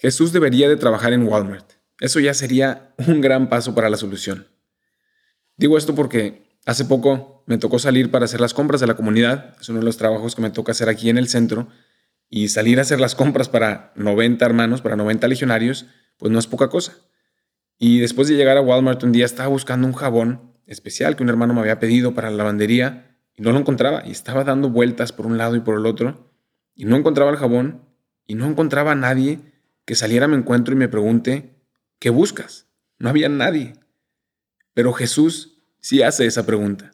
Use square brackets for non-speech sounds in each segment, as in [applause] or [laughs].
Jesús debería de trabajar en Walmart. Eso ya sería un gran paso para la solución. Digo esto porque hace poco me tocó salir para hacer las compras de la comunidad. Es uno de los trabajos que me toca hacer aquí en el centro. Y salir a hacer las compras para 90 hermanos, para 90 legionarios, pues no es poca cosa. Y después de llegar a Walmart un día estaba buscando un jabón especial que un hermano me había pedido para la lavandería y no lo encontraba. Y estaba dando vueltas por un lado y por el otro y no encontraba el jabón y no encontraba a nadie que saliera a mi encuentro y me pregunte, ¿qué buscas? No había nadie. Pero Jesús sí hace esa pregunta.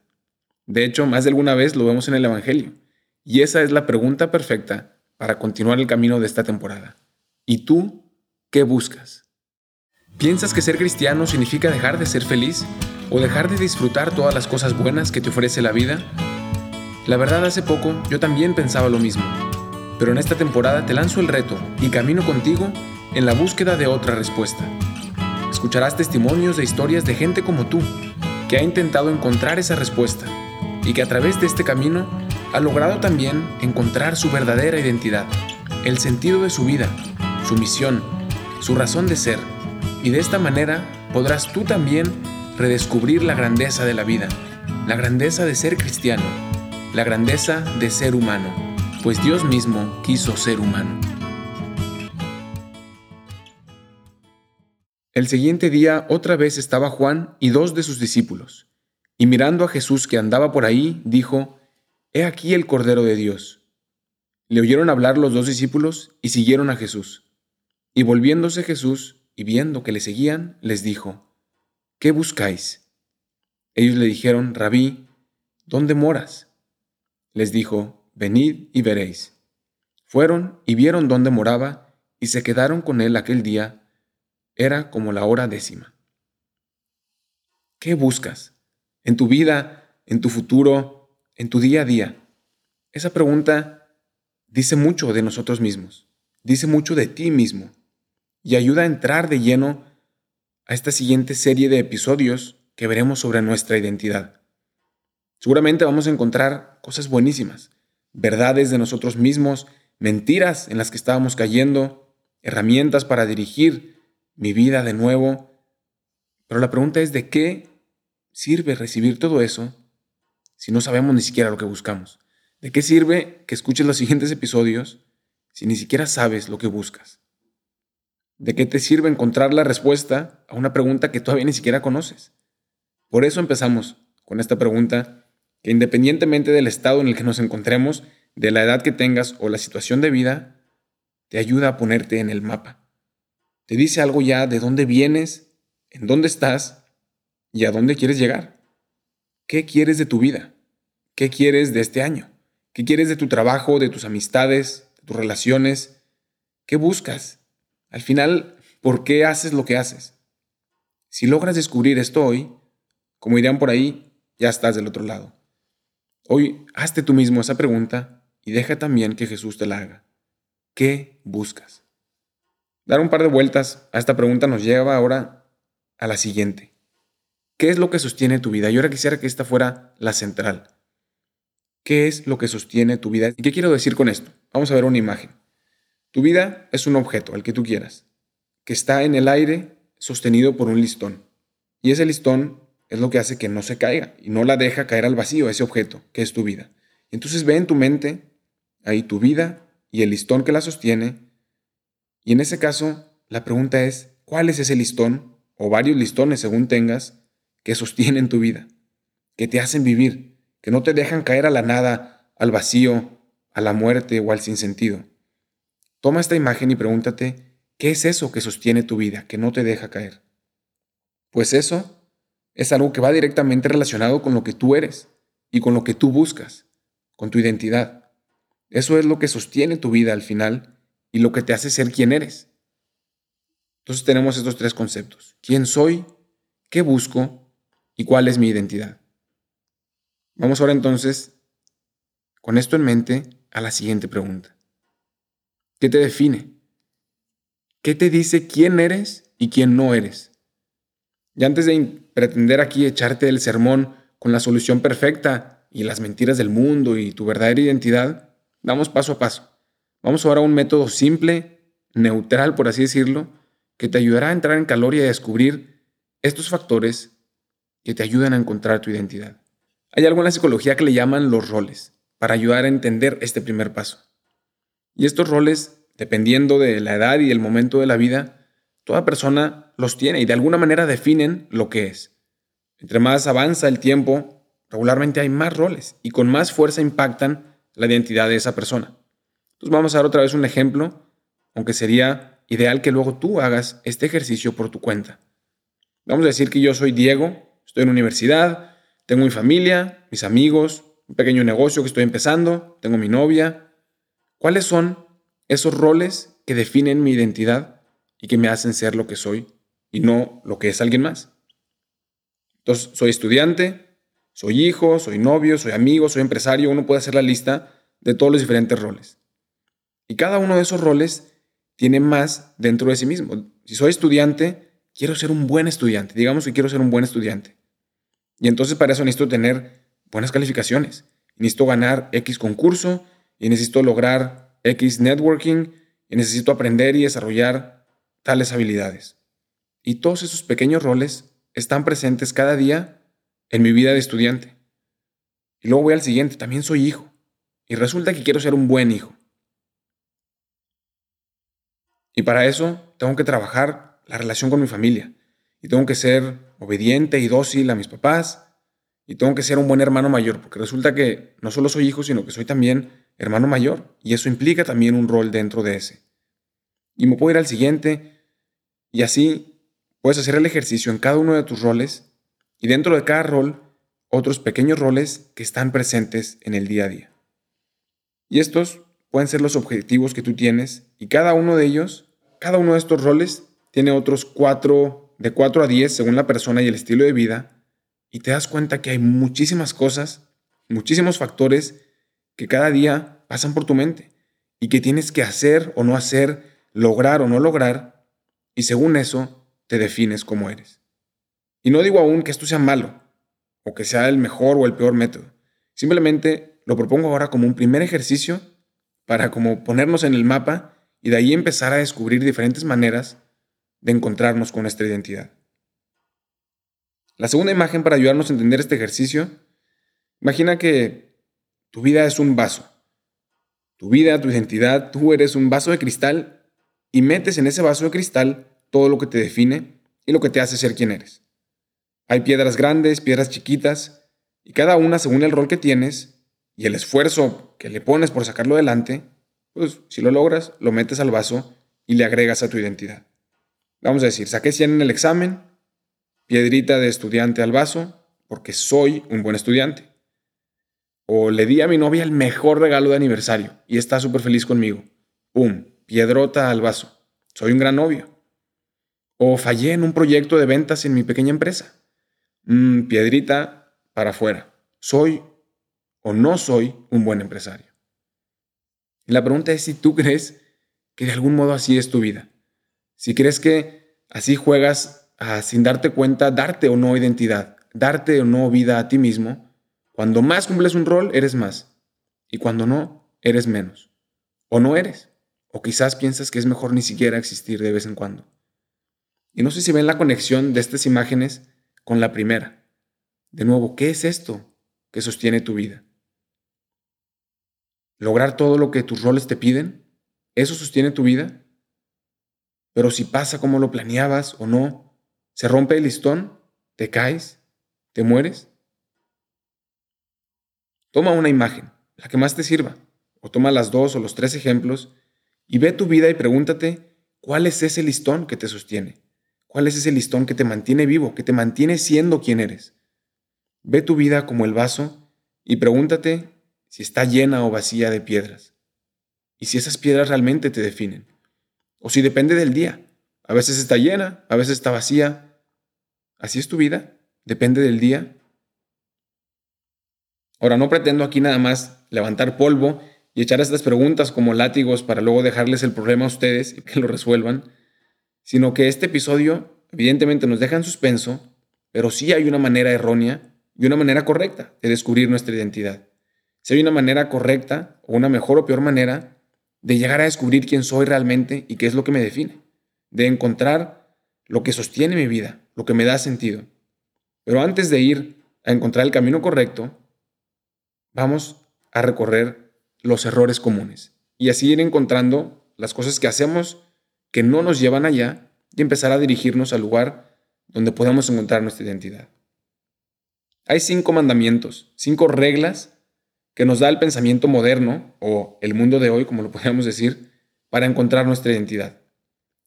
De hecho, más de alguna vez lo vemos en el Evangelio. Y esa es la pregunta perfecta para continuar el camino de esta temporada. ¿Y tú qué buscas? ¿Piensas que ser cristiano significa dejar de ser feliz o dejar de disfrutar todas las cosas buenas que te ofrece la vida? La verdad, hace poco yo también pensaba lo mismo pero en esta temporada te lanzo el reto y camino contigo en la búsqueda de otra respuesta. Escucharás testimonios de historias de gente como tú, que ha intentado encontrar esa respuesta y que a través de este camino ha logrado también encontrar su verdadera identidad, el sentido de su vida, su misión, su razón de ser. Y de esta manera podrás tú también redescubrir la grandeza de la vida, la grandeza de ser cristiano, la grandeza de ser humano pues Dios mismo quiso ser humano. El siguiente día otra vez estaba Juan y dos de sus discípulos, y mirando a Jesús que andaba por ahí, dijo, He aquí el Cordero de Dios. Le oyeron hablar los dos discípulos y siguieron a Jesús. Y volviéndose Jesús y viendo que le seguían, les dijo, ¿Qué buscáis? Ellos le dijeron, Rabí, ¿dónde moras? Les dijo, venid y veréis. Fueron y vieron dónde moraba, y se quedaron con él aquel día. Era como la hora décima. ¿Qué buscas? En tu vida, en tu futuro, en tu día a día. Esa pregunta dice mucho de nosotros mismos, dice mucho de ti mismo, y ayuda a entrar de lleno a esta siguiente serie de episodios que veremos sobre nuestra identidad. Seguramente vamos a encontrar cosas buenísimas, verdades de nosotros mismos, mentiras en las que estábamos cayendo, herramientas para dirigir mi vida de nuevo. Pero la pregunta es, ¿de qué sirve recibir todo eso si no sabemos ni siquiera lo que buscamos? ¿De qué sirve que escuches los [laughs] siguientes episodios si ni siquiera sabes lo que buscas? ¿De qué te sirve encontrar la respuesta a una pregunta que todavía ni siquiera conoces? Por eso empezamos con esta pregunta que independientemente del estado en el que nos encontremos, de la edad que tengas o la situación de vida, te ayuda a ponerte en el mapa. Te dice algo ya de dónde vienes, en dónde estás y a dónde quieres llegar. ¿Qué quieres de tu vida? ¿Qué quieres de este año? ¿Qué quieres de tu trabajo, de tus amistades, de tus relaciones? ¿Qué buscas? Al final, ¿por qué haces lo que haces? Si logras descubrir esto hoy, como dirían por ahí, ya estás del otro lado. Hoy hazte tú mismo esa pregunta y deja también que Jesús te la haga. ¿Qué buscas? Dar un par de vueltas a esta pregunta nos lleva ahora a la siguiente. ¿Qué es lo que sostiene tu vida? Y ahora quisiera que esta fuera la central. ¿Qué es lo que sostiene tu vida? ¿Y qué quiero decir con esto? Vamos a ver una imagen. Tu vida es un objeto, el que tú quieras, que está en el aire sostenido por un listón. Y ese listón es lo que hace que no se caiga y no la deja caer al vacío, ese objeto, que es tu vida. Entonces ve en tu mente ahí tu vida y el listón que la sostiene. Y en ese caso, la pregunta es, ¿cuál es ese listón o varios listones según tengas que sostienen tu vida, que te hacen vivir, que no te dejan caer a la nada, al vacío, a la muerte o al sinsentido? Toma esta imagen y pregúntate, ¿qué es eso que sostiene tu vida, que no te deja caer? Pues eso es algo que va directamente relacionado con lo que tú eres y con lo que tú buscas, con tu identidad. Eso es lo que sostiene tu vida al final y lo que te hace ser quien eres. Entonces tenemos estos tres conceptos. ¿Quién soy? ¿Qué busco? ¿Y cuál es mi identidad? Vamos ahora entonces, con esto en mente, a la siguiente pregunta. ¿Qué te define? ¿Qué te dice quién eres y quién no eres? Y antes de pretender aquí echarte el sermón con la solución perfecta y las mentiras del mundo y tu verdadera identidad, vamos paso a paso. Vamos ahora a un método simple, neutral, por así decirlo, que te ayudará a entrar en calor y a descubrir estos factores que te ayudan a encontrar tu identidad. Hay algo en la psicología que le llaman los roles, para ayudar a entender este primer paso. Y estos roles, dependiendo de la edad y el momento de la vida, toda persona los tiene y de alguna manera definen lo que es. Entre más avanza el tiempo, regularmente hay más roles y con más fuerza impactan la identidad de esa persona. Entonces vamos a dar otra vez un ejemplo, aunque sería ideal que luego tú hagas este ejercicio por tu cuenta. Vamos a decir que yo soy Diego, estoy en universidad, tengo mi familia, mis amigos, un pequeño negocio que estoy empezando, tengo mi novia. ¿Cuáles son esos roles que definen mi identidad y que me hacen ser lo que soy y no lo que es alguien más? Entonces, soy estudiante, soy hijo, soy novio, soy amigo, soy empresario. Uno puede hacer la lista de todos los diferentes roles. Y cada uno de esos roles tiene más dentro de sí mismo. Si soy estudiante, quiero ser un buen estudiante. Digamos que quiero ser un buen estudiante. Y entonces para eso necesito tener buenas calificaciones. necesito ganar X concurso y necesito lograr X networking y necesito aprender y desarrollar tales habilidades. Y todos esos pequeños roles están presentes cada día en mi vida de estudiante. Y luego voy al siguiente, también soy hijo. Y resulta que quiero ser un buen hijo. Y para eso tengo que trabajar la relación con mi familia. Y tengo que ser obediente y dócil a mis papás y tengo que ser un buen hermano mayor, porque resulta que no solo soy hijo, sino que soy también hermano mayor, y eso implica también un rol dentro de ese. Y me puedo ir al siguiente, y así puedes hacer el ejercicio en cada uno de tus roles, y dentro de cada rol, otros pequeños roles que están presentes en el día a día. Y estos pueden ser los objetivos que tú tienes, y cada uno de ellos, cada uno de estos roles, tiene otros cuatro, de cuatro a diez, según la persona y el estilo de vida, y te das cuenta que hay muchísimas cosas, muchísimos factores que cada día pasan por tu mente y que tienes que hacer o no hacer, lograr o no lograr, y según eso te defines como eres. Y no digo aún que esto sea malo, o que sea el mejor o el peor método. Simplemente lo propongo ahora como un primer ejercicio para como ponernos en el mapa y de ahí empezar a descubrir diferentes maneras de encontrarnos con nuestra identidad. La segunda imagen para ayudarnos a entender este ejercicio, imagina que tu vida es un vaso. Tu vida, tu identidad, tú eres un vaso de cristal y metes en ese vaso de cristal todo lo que te define y lo que te hace ser quien eres. Hay piedras grandes, piedras chiquitas, y cada una según el rol que tienes y el esfuerzo que le pones por sacarlo adelante, pues si lo logras, lo metes al vaso y le agregas a tu identidad. Vamos a decir, saqué 100 en el examen, piedrita de estudiante al vaso porque soy un buen estudiante. O le di a mi novia el mejor regalo de aniversario y está súper feliz conmigo. ¡Pum! Piedrota al vaso. Soy un gran novio. O fallé en un proyecto de ventas en mi pequeña empresa. Mm, piedrita para afuera. Soy o no soy un buen empresario. Y la pregunta es si tú crees que de algún modo así es tu vida. Si crees que así juegas sin darte cuenta, darte o no identidad, darte o no vida a ti mismo. Cuando más cumples un rol, eres más. Y cuando no, eres menos. O no eres. O quizás piensas que es mejor ni siquiera existir de vez en cuando. Y no sé si ven la conexión de estas imágenes con la primera. De nuevo, ¿qué es esto que sostiene tu vida? ¿Lograr todo lo que tus roles te piden? ¿Eso sostiene tu vida? Pero si pasa como lo planeabas o no, se rompe el listón, te caes, te mueres. Toma una imagen, la que más te sirva, o toma las dos o los tres ejemplos y ve tu vida y pregúntate cuál es ese listón que te sostiene, cuál es ese listón que te mantiene vivo, que te mantiene siendo quien eres. Ve tu vida como el vaso y pregúntate si está llena o vacía de piedras, y si esas piedras realmente te definen, o si depende del día. A veces está llena, a veces está vacía, ¿Así es tu vida? ¿Depende del día? Ahora, no pretendo aquí nada más levantar polvo y echar estas preguntas como látigos para luego dejarles el problema a ustedes y que lo resuelvan, sino que este episodio evidentemente nos deja en suspenso, pero sí hay una manera errónea y una manera correcta de descubrir nuestra identidad. Si hay una manera correcta o una mejor o peor manera de llegar a descubrir quién soy realmente y qué es lo que me define, de encontrar lo que sostiene mi vida, lo que me da sentido. Pero antes de ir a encontrar el camino correcto, vamos a recorrer los errores comunes y así ir encontrando las cosas que hacemos que no nos llevan allá y empezar a dirigirnos al lugar donde podamos encontrar nuestra identidad. Hay cinco mandamientos, cinco reglas que nos da el pensamiento moderno, o el mundo de hoy, como lo [laughs] podríamos decir, para encontrar nuestra identidad.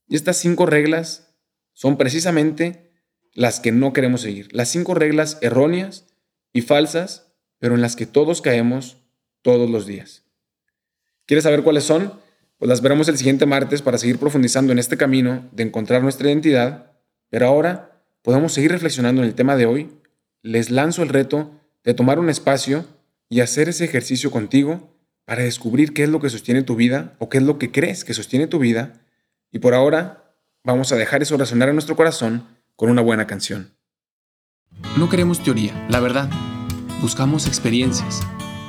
Y estas cinco reglas son precisamente las que no queremos seguir, las cinco reglas erróneas y falsas, pero en las que todos caemos todos los días. ¿Quieres saber cuáles son? Pues las veremos el siguiente martes para seguir profundizando en este camino de encontrar nuestra identidad, pero ahora podemos seguir reflexionando en el tema de hoy les lanzo el reto de tomar un espacio y hacer ese ejercicio contigo para descubrir qué es lo que sostiene tu vida o qué es lo que crees que sostiene tu vida. Y por ahora vamos a dejar eso resonar en nuestro corazón con una buena canción. No queremos teoría, la verdad. Buscamos experiencias.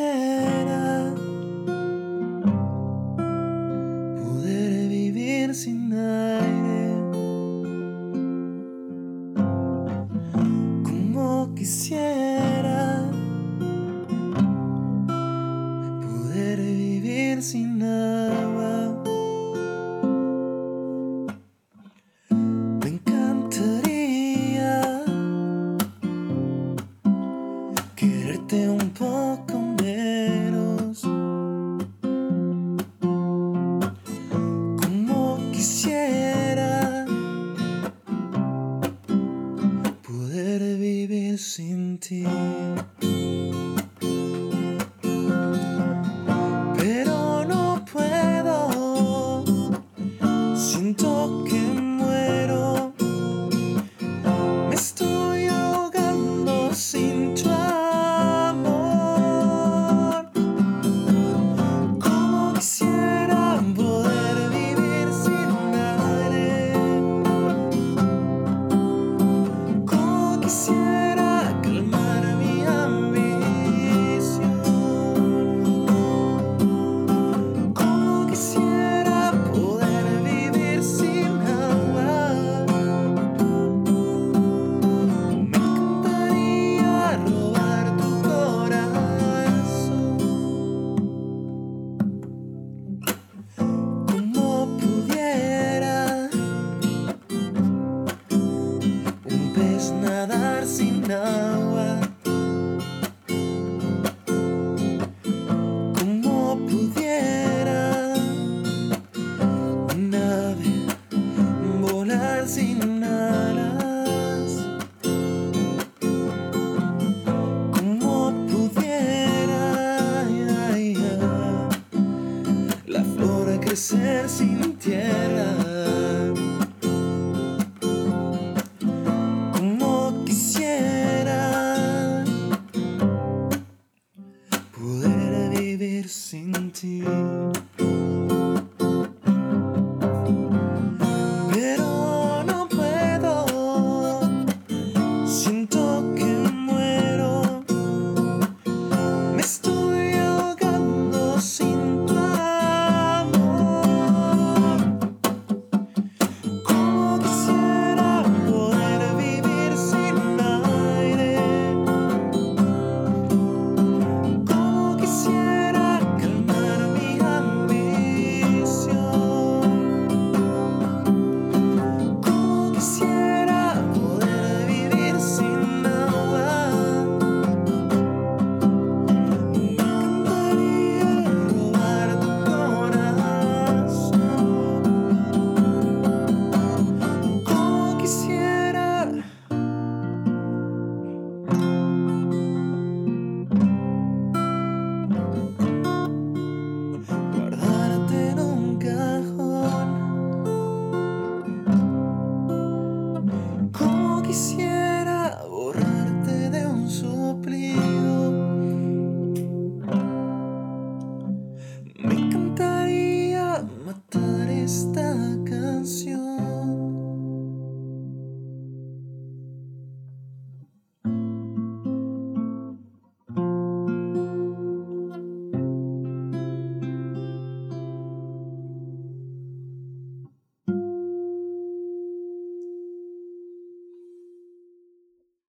Como see